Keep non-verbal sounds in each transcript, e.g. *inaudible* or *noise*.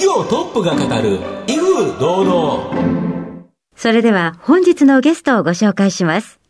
企業トップが語る威風堂々。それでは本日のゲストをご紹介します。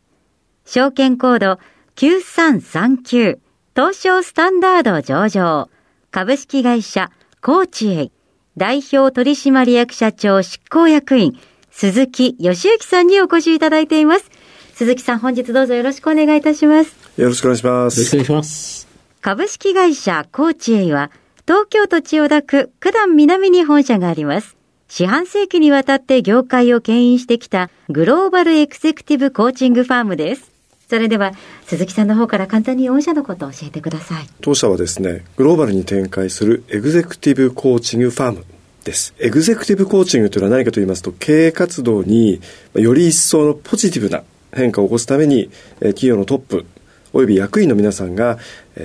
証券コード9339東証スタンダード上場。株式会社コーチエイ。代表取締役社長執行役員鈴木義之さんにお越しいただいています。鈴木さん本日どうぞよろしくお願いいたしますよろしくお願いします。よろしくお願いします。株式会社コーチエイは東京都千代田区九段南に本社があります。四半世紀にわたって業界を牽引してきたグローバルエクゼクティブコーチングファームです。それでは鈴木さんの方から簡単に御社のことを教えてください。当社はですねグローバルに展開するエグゼクティブコーチングファームです。エグゼクティブコーチングというのは何かと言いますと経営活動により一層のポジティブな変化を起こすために企業のトップおよび役員の皆さんが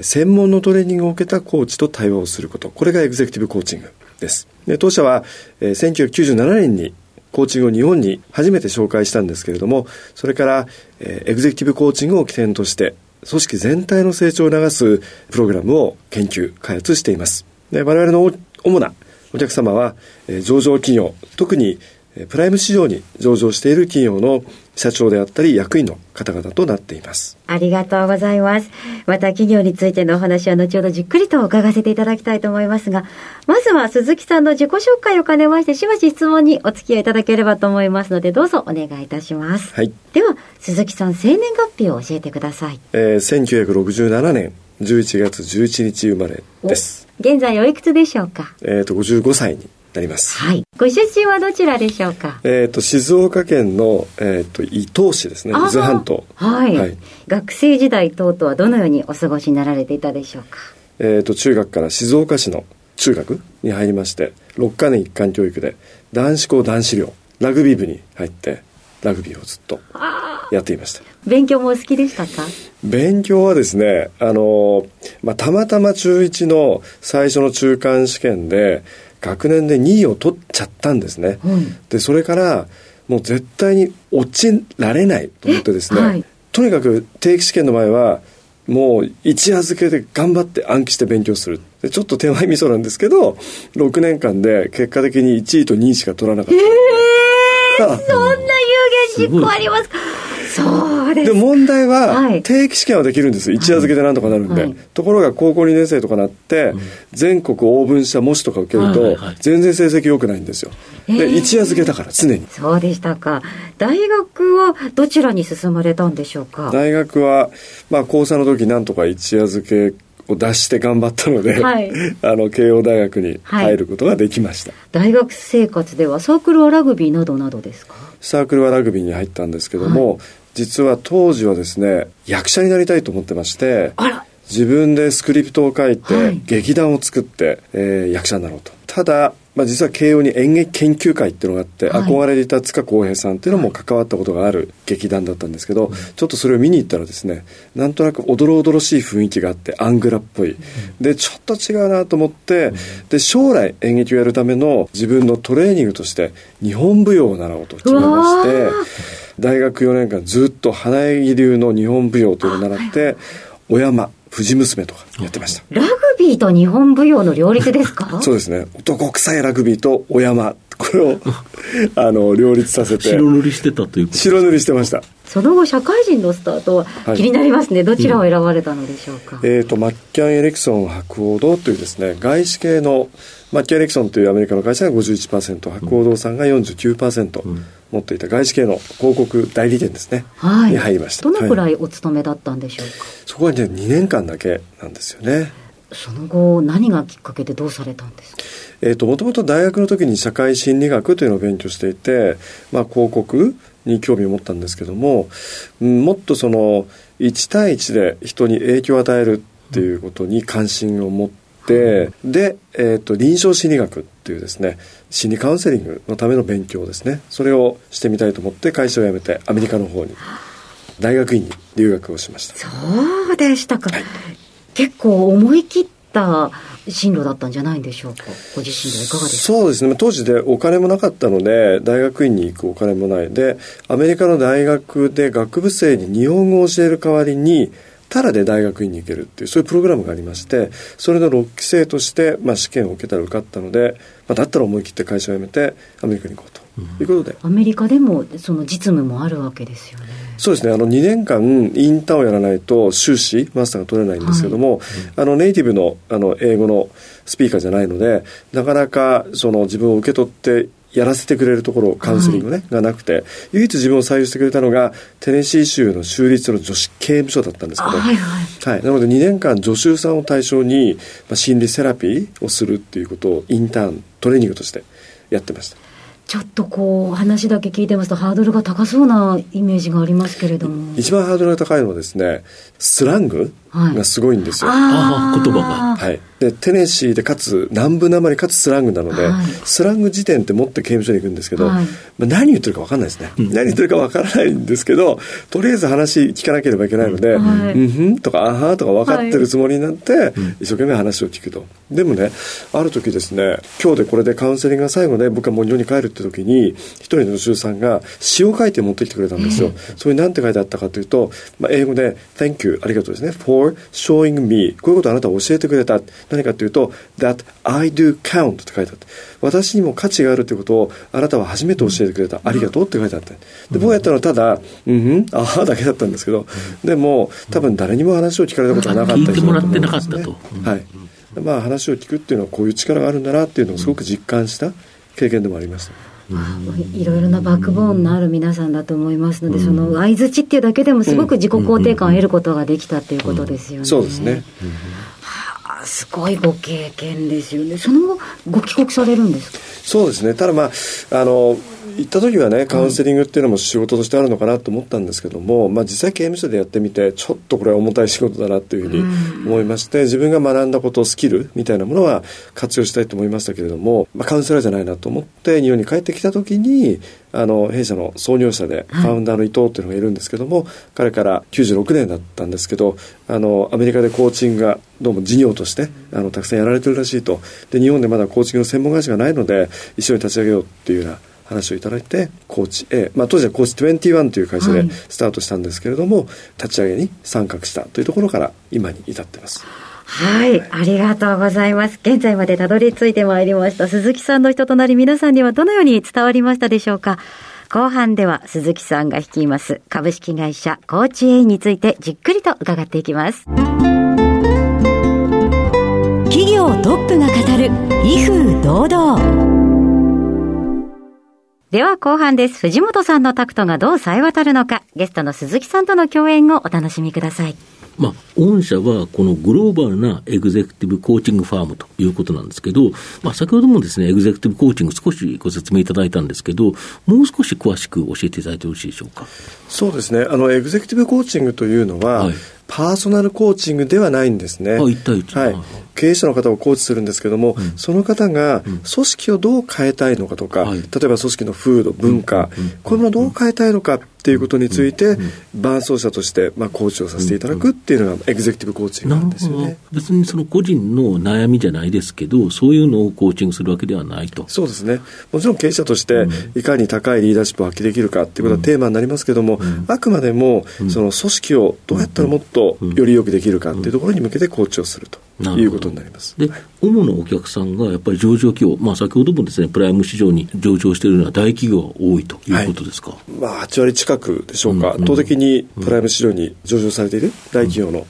専門のトレーニングを受けたコーチと対話をすること。これがエグゼクティブコーチングですで当社は1997年にコーチングを日本に初めて紹介したんですけれどもそれからエグゼクティブコーチングを起点として組織全体の成長を促すプログラムを研究開発しています。で我々の主なお客様は上場企業特にプライム市場に上場している企業の社長であったり役員の方々となっています。ありがとうございます。また企業についてのお話は後ほどじっくりと伺わせていただきたいと思いますがまずは鈴木さんの自己紹介を兼ねましてしばし質問にお付き合いいただければと思いますのでどうぞお願いいたします、はい、では鈴木さん生年月日を教えてください、えー、1967年11月11日生まれです。現在おいくつでしょうか？えっ、ー、と55歳になります。はい。ご出身はどちらでしょうか？えっ、ー、と静岡県のえっ、ー、と伊東市ですね。伊豆半島。はい、はい。学生時代等々はどのようにお過ごしになられていたでしょうか？えっ、と中学から静岡市の中学に入りまして、6カ年一貫教育で男子校男子寮ラグビー部に入ってラグビーをずっとやっていました。勉強もお好きでしたか？勉強はですね、あの、まあ、たまたま中1の最初の中間試験で、学年で2位を取っちゃったんですね、うん、でそれからもう絶対に落ちられないと思ってですね、はい、とにかく定期試験の前はもう一夜漬けで頑張って暗記して勉強する。でちょっと手前味噌なんですけど6年間で結果的に1位と2位しか取らなかった。えー、そんな有言実行ありますか？そうで問題は、定期試験はできるんです一夜漬けでなんとかなるんで、はい、ところが高校2年生とかなって、全国オーブン社模試とか受けると、全然成績良くないんですよ。で一夜漬けだから常に。そうでしたか。大学はどちらに進まれたんでしょうか？大学は、まあ、高3の時なんとか一夜漬けを出して頑張ったので、はい、*laughs* あの慶応大学に入ることができました、はい、大学生活ではサークルはラグビーなどなどですか？サークルはラグビーに入ったんですけども、はい、実は当時はですね役者になりたいと思ってまして自分でスクリプトを書いて、劇団を作って、えー、役者になろうと。ただまあ、実は慶応に演劇研究会っていうのがあって、はい、憧れていた塚浩平さんっていうのも関わったことがある劇団だったんですけど、ちょっとそれを見に行ったらですねなんとなくおどろおどろしい雰囲気があってアングラっぽい、でちょっと違うなと思って、で将来演劇をやるための自分のトレーニングとして日本舞踊を習おうと決めまして大学4年間ずっと花柳流の日本舞踊というのを習って、お山藤娘とかやってました。ラグビーと日本舞踊の両立ですか？そうですね。男臭いラグビーとお山。これを *laughs* あの両立させて。白塗りしてたという白塗りしてました。その後社会人のスタートは気になりますね、はい、どちらを選ばれたのでしょうか、うん、えっ、ー、とマッキャン・エレクソン博報堂というですね外資系のマッキャン・エレクソンというアメリカの会社が51%博報堂さんが49%、うん、持っていた外資系の広告代理店ですね、はい、に入りました。どのくらいお勤めだったんでしょうか、はい、そこはね2年間だけなんですよね。その後何がきっかけでどうされたんですか？えーと、もともと大学の時に社会心理学というのを勉強していて、まあ、広告に興味を持ったんですけども、うん、もっとその1対1で人に影響を与えるっていうことに関心を持って、うん、で、えーと、臨床心理学っていうですね心理カウンセリングのための勉強ですね。それをしてみたいと思って会社を辞めてアメリカの方に大学院に留学をしました。そうでしたか、はい、結構思い切った進路だったんじゃないんでしょうか。ご自身ではいかがですか。そうですね。当時でお金もなかったので大学院に行くお金もないでアメリカの大学で学部生に日本語を教える代わりにただで大学院に行けるっていうそういうプログラムがありましてそれの6期生として、まあ、試験を受けたら受かったので、まあ、だったら思い切って会社を辞めてアメリカに行こうと。いうことで、アメリカでもその実務もあるわけですよね。そうですね。あの2年間インターンをやらないと修士マスターが取れないんですけども、はい、あのネイティブのあの英語のスピーカーじゃないのでなかなかその自分を受け取ってやらせてくれるところカウンセリングね、はい、がなくて唯一自分を採用してくれたのがテネシー州の州立の女子刑務所だったんですけど、はい、はい、なので2年間助手さんを対象に、まあ、心理セラピーをするっていうことをインターントレーニングとしてやってました。ちょっとこう話だけ聞いてますとハードルが高そうなイメージがありますけれども。一番ハードルが高いのはですねスラングがすごいんですよ、言葉が。はい。でテネシーでかつ南部なまりかつスラングなので、はい、スラング辞典って持って刑務所に行くんですけど、はい、まあ、何言ってるか分かんないですね、うん、何言ってるか分からないんですけどとりあえず話聞かなければいけないので「うん、うんふん」とか「あは」とか分かってるつもりになって、一生懸命話を聞くと。でもねある時ですね今日でこれでカウンセリングが最後で僕はもう日本に帰るって時に一人の助手さんが詩を書いて持ってきてくれたんですよ、それに何て書いてあったかというと、まあ、英語で「Thank you」ありがとうですね「for showing me」こういうことをあなたは教えてくれた。何かというと that I do count って書いてあって私にも価値があるということをあなたは初めて教えてくれた、ありがとうって書いてあってで僕がやったのはただうんうんああ *laughs* だけだったんですけどでも多分誰にも話を聞かれたことがなかった人だと思うんですね。はい。まあ話を聞くっていうのはこういう力があるんだなっていうのをすごく実感した経験でもありました、いろいろなバックボーンのある皆さんだと思いますので、その相づちっていうだけでもすごく自己肯定感を得ることができたっていうことですよね。そうですね。すごいご経験ですよね。その後、ご帰国されるんですか？そうですね。ただまあ、あの、行った時はねカウンセリングっていうのも仕事としてあるのかなと思ったんですけども、まあ、実際刑務所でやってみてちょっとこれは重たい仕事だなというふうに思いまして、自分が学んだことスキルみたいなものは活用したいと思いましたけれども、まあ、カウンセラーじゃないなと思って日本に帰ってきた時にあの弊社の創業者でファウンダーの伊藤っていうのがいるんですけども、はい、彼から96年だったんですけどあのアメリカでコーチングがどうも事業としてあのたくさんやられてるらしいと。で日本でまだコーチングの専門会社がないので一緒に立ち上げようっていうような話をいただいてコーチ A、まあ、当時はコーチ21という会社でスタートしたんですけれども、はい、立ち上げに参画したというところから今に至ってます。はい、ありがとうございます。現在までたどり着いてまいりました鈴木さんの人となり皆さんにはどのように伝わりましたでしょうか？後半では鈴木さんが率います株式会社コーチ A についてじっくりと伺っていきます。企業トップが語る威風堂々。では後半です。藤本さんのタクトがどう冴え渡るのか、ゲストの鈴木さんとの共演をお楽しみください。まあ、御社はこのグローバルなエグゼクティブコーチングファームということなんですけど、まあ、先ほどもですね、エグゼクティブコーチング少しご説明いただいたんですけど、もう少し詳しく教えていただいてよろしいでしょうか？そうですね。あの、エグゼクティブコーチングというのは、はいパーソナルコーチングではないんですね。はい、経営者の方をコーチするんですけども、うん、その方が組織をどう変えたいのかとか、例えば組織の風土、文化、こういうものをどう変えたいのかっていうことについて、伴走者として、まあ、コーチをさせていただくっていうのが、エグゼクティブコーチなんですよね。別にその個人の悩みじゃないですけど、そういうのをコーチングするわけではないと。そうですね。もちろん経営者として、いかに高いリーダーシップを発揮できるかっていうことはテーマになりますけども、あくまでも、その組織をどうやったらもっとよりよくできるかっていうところに向けてコーチをすると。いうことになります。で、主なお客さんがやっぱり上場企業、まあ、先ほどもですね、プライム市場に上場しているような大企業が多いということですか？はい、まあ、8割近くでしょうか、うんうん、圧倒的にプライム市場に上場されている大企業の,、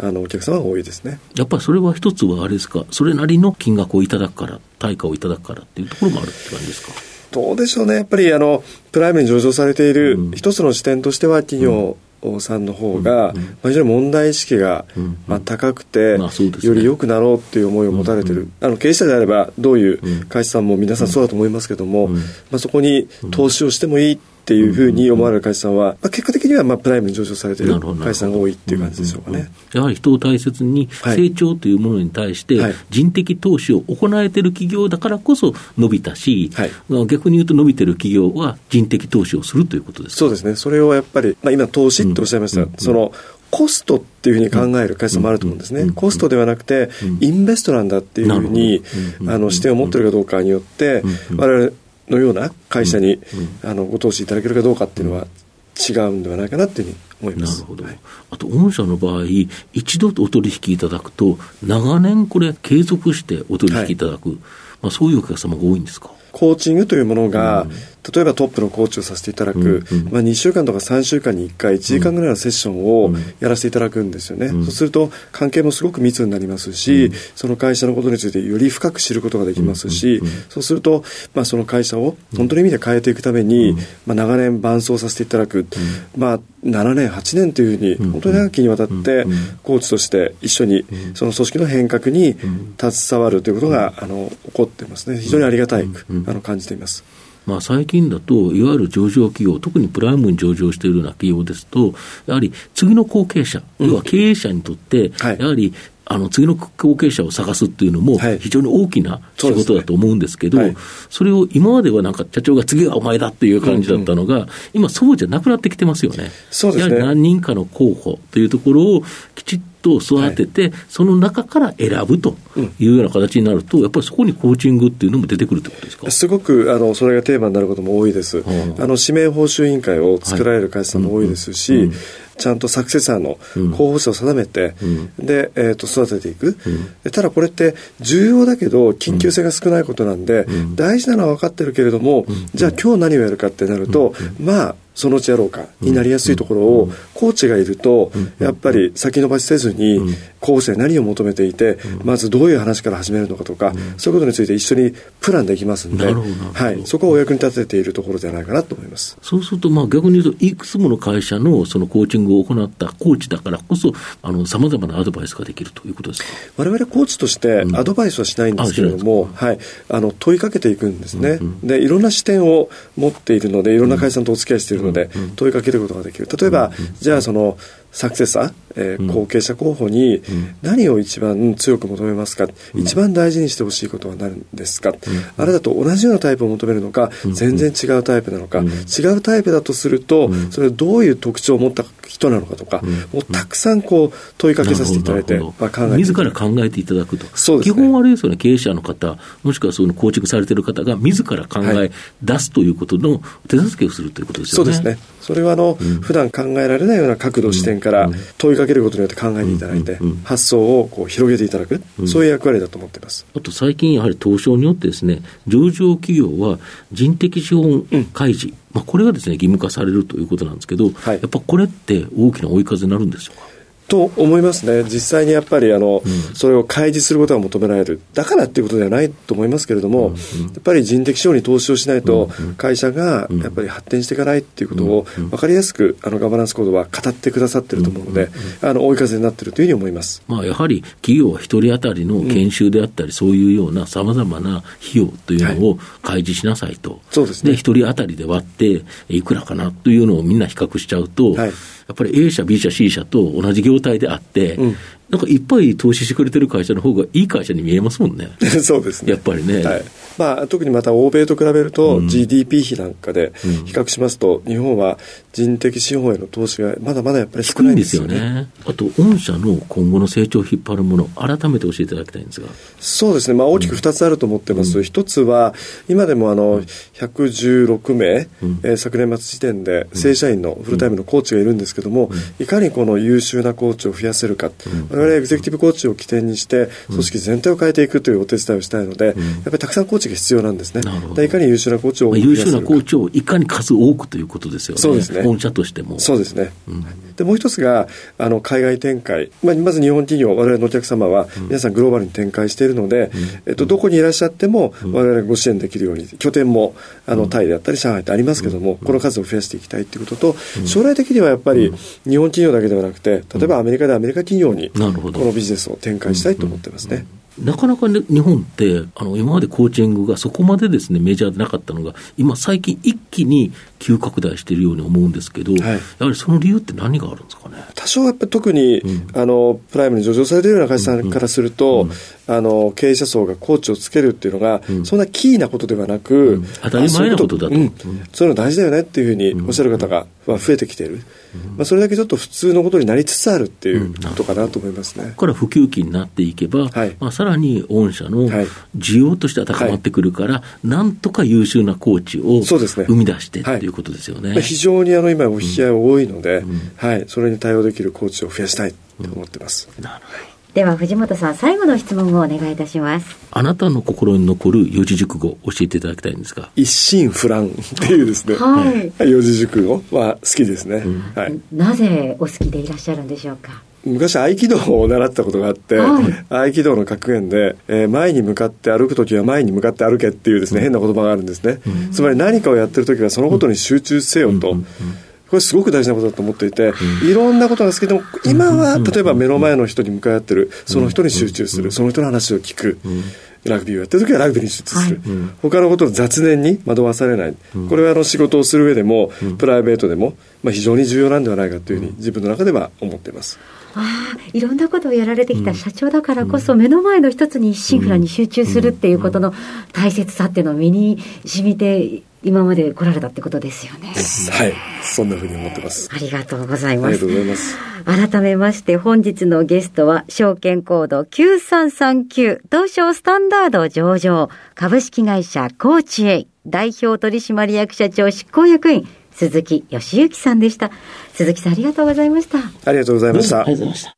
あのお客様が多いですね。やっぱりそれは一つはあれですか、それなりの金額をいただくから、対価をいただくからっていうところもあるって感じですか？どうでしょうね、やっぱりあのプライムに上場されている一つの視点としては、企業、さんの方が、うんうん、まあ、非常に問題意識が、まあ、高くて、まあね、より良くなろうっていう思いを持たれてる、うんうん、あの経営者であればどういう会社さんも皆さんそうだと思いますけども、うん。うん、まあ、そこに投資をしてもいいっていうふうに思われる会社さんは、まあ、結果的にはまあプライムに上昇されている会社さんが多いっていう感じでしょうかね。やはり人を大切に、成長というものに対して、人的投資を行えている企業だからこそ伸びたし、はい、逆に言うと伸びてる企業は人的投資をするということですそうですね。それをやっぱり、まあ、今投資っておっしゃいました。うんうん、そのコストっていうふうに考える会社もあると思うんですね。コストではなくて、インベストなんだっていうふうに、あの視点を持ってるかどうかによって、我々のような会社に、あのご投資いただけるかどうかっていうのは違うんではないかなっていうふうに思います。なるほど。はい、あと、御社の場合、一度お取引いただくと、長年これ継続してお取引いただく、はい、まあ、そういうお客様が多いんですか？コーチングというものが、例えばトップのコーチをさせていただく、まあ、2週間とか3週間に1回1時間ぐらいのセッションをやらせていただくんですよね、うん、そうすると関係もすごく密になりますし、うん、その会社のことについてより深く知ることができますし、そうすると、まあ、その会社を本当の意味で変えていくために、まあ、長年伴走させていただく、まあ、7年8年というふうに本当に長きにわたってコーチとして一緒にその組織の変革に携わるということがあの起こってますね。非常にありがたいあの感じています。まあ、最近だと、いわゆる上場企業、特にプライムに上場しているような企業ですと、やはり次の後継者、要は経営者にとって、やはりあの次の後継者を探すっていうのも、非常に大きな仕事だと思うんですけど、そ、ねはい、それを今まではなんか社長が次はお前だっていう感じだったのが、うんうん、今、そうじゃなくなってきてますよね。そうですね。やはり何人かの候補というところをきちっと育てて、はい、その中から選ぶというような形になると、やっぱりそこにコーチングっていうのも出てくるってことですか？すごくあのそれがテーマになることも多いです。あの指名報酬委員会を作られる会社さんも多いですし、はいうん。うんちゃんとサクセサーの候補者を定めて、うん、で、えー、と育てていく、うん、ただこれって重要だけど緊急性が少ないことなんで、うん、大事なのは分かってるけれども、じゃあ今日何をやるかってなると、まあそのうちやろうかになりやすいところを、コーチがいると、やっぱり先延ばしせずに、候補者に何を求めていて、まずどういう話から始めるのかとか、そういうことについて一緒にプランできますんで、はい、そこをお役に立てているところじゃないかなと思います。そうすると、まあ、逆に言うと、いくつもの会社のそのコーチングを行ったコーチだからこそ、さまざまなアドバイスができるということですか？我々コーチとしてアドバイスはしないんですけれども、うん、はい、あの問いかけていくんですね、うんうん、で、いろんな視点を持っているので、いろんな会社さんとお付き合いしているので、問いかけることができる。例えば、じゃあそのサクセサー、えー、後継者候補に何を一番強く求めますか、うん、一番大事にしてほしいことは何ですか、うん、あれだと同じようなタイプを求めるのか、うん、全然違うタイプなのか、違うタイプだとすると、それどういう特徴を持った人なのかとか、もうたくさんこう問いかけさせていただいて、まあ、考え自ら考えていただくと。そうですね、基本はあれですよね、経営者の方、もしくはその構築されている方が自ら考え出すということの手助けをするということですよね。そうですね。それはあの、うん、普段考えられないような角度、視点から問いかけることによって考えていただいて、発想をこう広げていただく、そういう役割だと思ってます。あと最近やはり東証によってですね、上場企業は人的資本開示、まあ、これがですね、義務化されるということなんですけど、はい、やっぱこれって大きな追い風になるんでしょうか？と思いますね、実際にやっぱりあの、うん、それを開示することが求められる、だからっていうことではないと思いますけれども、うんうん、やっぱり人的資本に投資をしないと、会社がやっぱり発展していかないっていうことを分かりやすく、あのガバナンスコードは語ってくださってると思うので、あの追い風になってるというふうに思います、まあ、やはり企業は一人当たりの研修であったり、そういうようなさまざまな費用というのを開示しなさいと、そうですね、一人当たりで割って、いくらかなというのをみんな比較しちゃうと、はいやっぱり A 社、B 社、C 社と同じ業態であって、うん、なんかいっぱい投資してくれてる会社の方がいい会社に見えますもんね。*laughs* そうですね。やっぱりね。はいまあ、特にまた欧米と比べると GDP 比なんかで比較しますと、日本は人的資本への投資がまだまだやっぱり少ないんですよね。よね。あと、御社の今後の成長を引っ張るもの、改めて教えていただきたいんですが。そうですね、まあ、大きく2つあると思ってます。うん、1つは、今でもあの116名、うん、えー、昨年末時点で正社員のフルタイムのコーチがいるんですけども、いかにこの優秀なコーチを増やせるか、我々エグゼクティブコーチを起点にして、組織全体を変えていくというお手伝いをしたいので、やっぱりたくさんコーチが必要なんですね。いかに優秀なコーチを、まあ、優秀なコーチをいかに数多くということですよね。そうですね。本社としても。そうですね。うん。でもう一つがあの海外展開、まあ、まず日本企業我々のお客様は皆さんグローバルに展開しているので、えっと、どこにいらっしゃっても我々がご支援できるように拠点もあのタイであったり上海ってありますけどもこの数を増やしていきたいということと将来的にはやっぱり日本企業だけではなくて例えばアメリカでアメリカ企業にこのビジネスを展開したいと思ってますね。なかなか、ね、日本って、あの、今までコーチングがそこまでですね、メジャーでなかったのが、今最近一気に急拡大しているように思うんですけど、はい、やはりその理由って何があるんですかね？多少やっぱり特に、うん、あの、プライムに上場されているような会社さんからすると、うん。うん、あの、経営者層がコーチをつけるっていうのが、そんなキーなことではなく、当たり前なことだと。そういうの大事だよねっていうふうにおっしゃる方が増えてきている。まあ、それだけちょっと普通のことになりつつあるっていうことかなと思いますね。これは普及期になっていけば、はい、まあ、さらに御社の需要としては高まってくるから、はい、なんとか優秀なコーチを生み出してっていうことですよね。はい、非常にあの今、お引き合い多いので、うん、はい、それに対応できるコーチを増やしたいと思ってます。うん、なるほどでは藤本さん最後の質問をお願いいたします。あなたの心に残る四字熟語教えていただきたいんですが一心不乱っていうですね、はい、四字熟語は好きですね、うん、はい、なぜお好きでいらっしゃるんでしょうか？昔合気道を習ったことがあって、はい、合気道の格言で、えー、前に向かって歩く時は前に向かって歩けっていうですね、変な言葉があるんですね、うん、つまり何かをやってる時はそのことに集中せよと、うんこれすごく大事なことだと思っていて、いろんなことが好きでも、今は例えば目の前の人に向かい合ってる、その人に集中する、その人の話を聞く。ラグビーをやってる時はラグビーに集中する、はい、他のことを雑念に惑わされない、これはあの仕事をする上でも、プライベートでも、まあ、非常に重要なんではないかというふうに自分の中では思っています。ああいろんなことをやられてきた社長だからこそ、目の前の一つに一心不乱に集中するっていうことの大切さっていうのを身に染みて今まで来られたってことですよね。はい、そんなふうに思ってます。ありがとうございます。ありがとうございます。改めまして本日のゲストは証券コード9339東証スタンダード上場株式会社コーチエイ代表取締役社長執行役員鈴木義之さんでした。鈴木さんありがとうございました。ありがとうございました。ありがとうございました。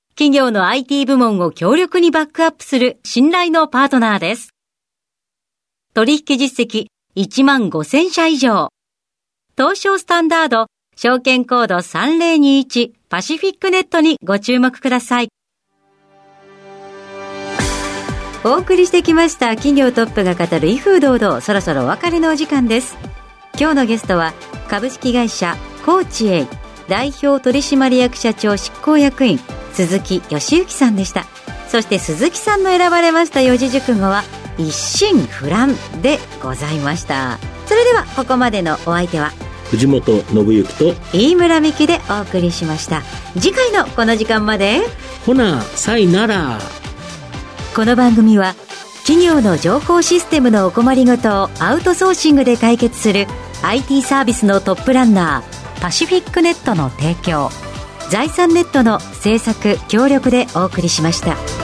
企業の IT 部門を強力にバックアップする信頼のパートナーです。取引実績1万5000社以上。東証スタンダード証券コード3021パシフィックネットにご注目ください。お送りしてきました企業トップが語る威風堂々そろそろお別れのお時間です今日のゲストは株式会社コーチエイ代表取締役社長執行役員鈴木義之さんでした。そして鈴木さんの選ばれました四字熟語は一心不乱でございました。それではここまでのお相手は藤本信之と飯村美希でお送りしました。次回のこの時間までほなさいなら。この番組は企業の情報システムのお困りごとをアウトソーシングで解決する IT サービスのトップランナーパシフィックネットの提供財産ネットの制作協力でお送りしました。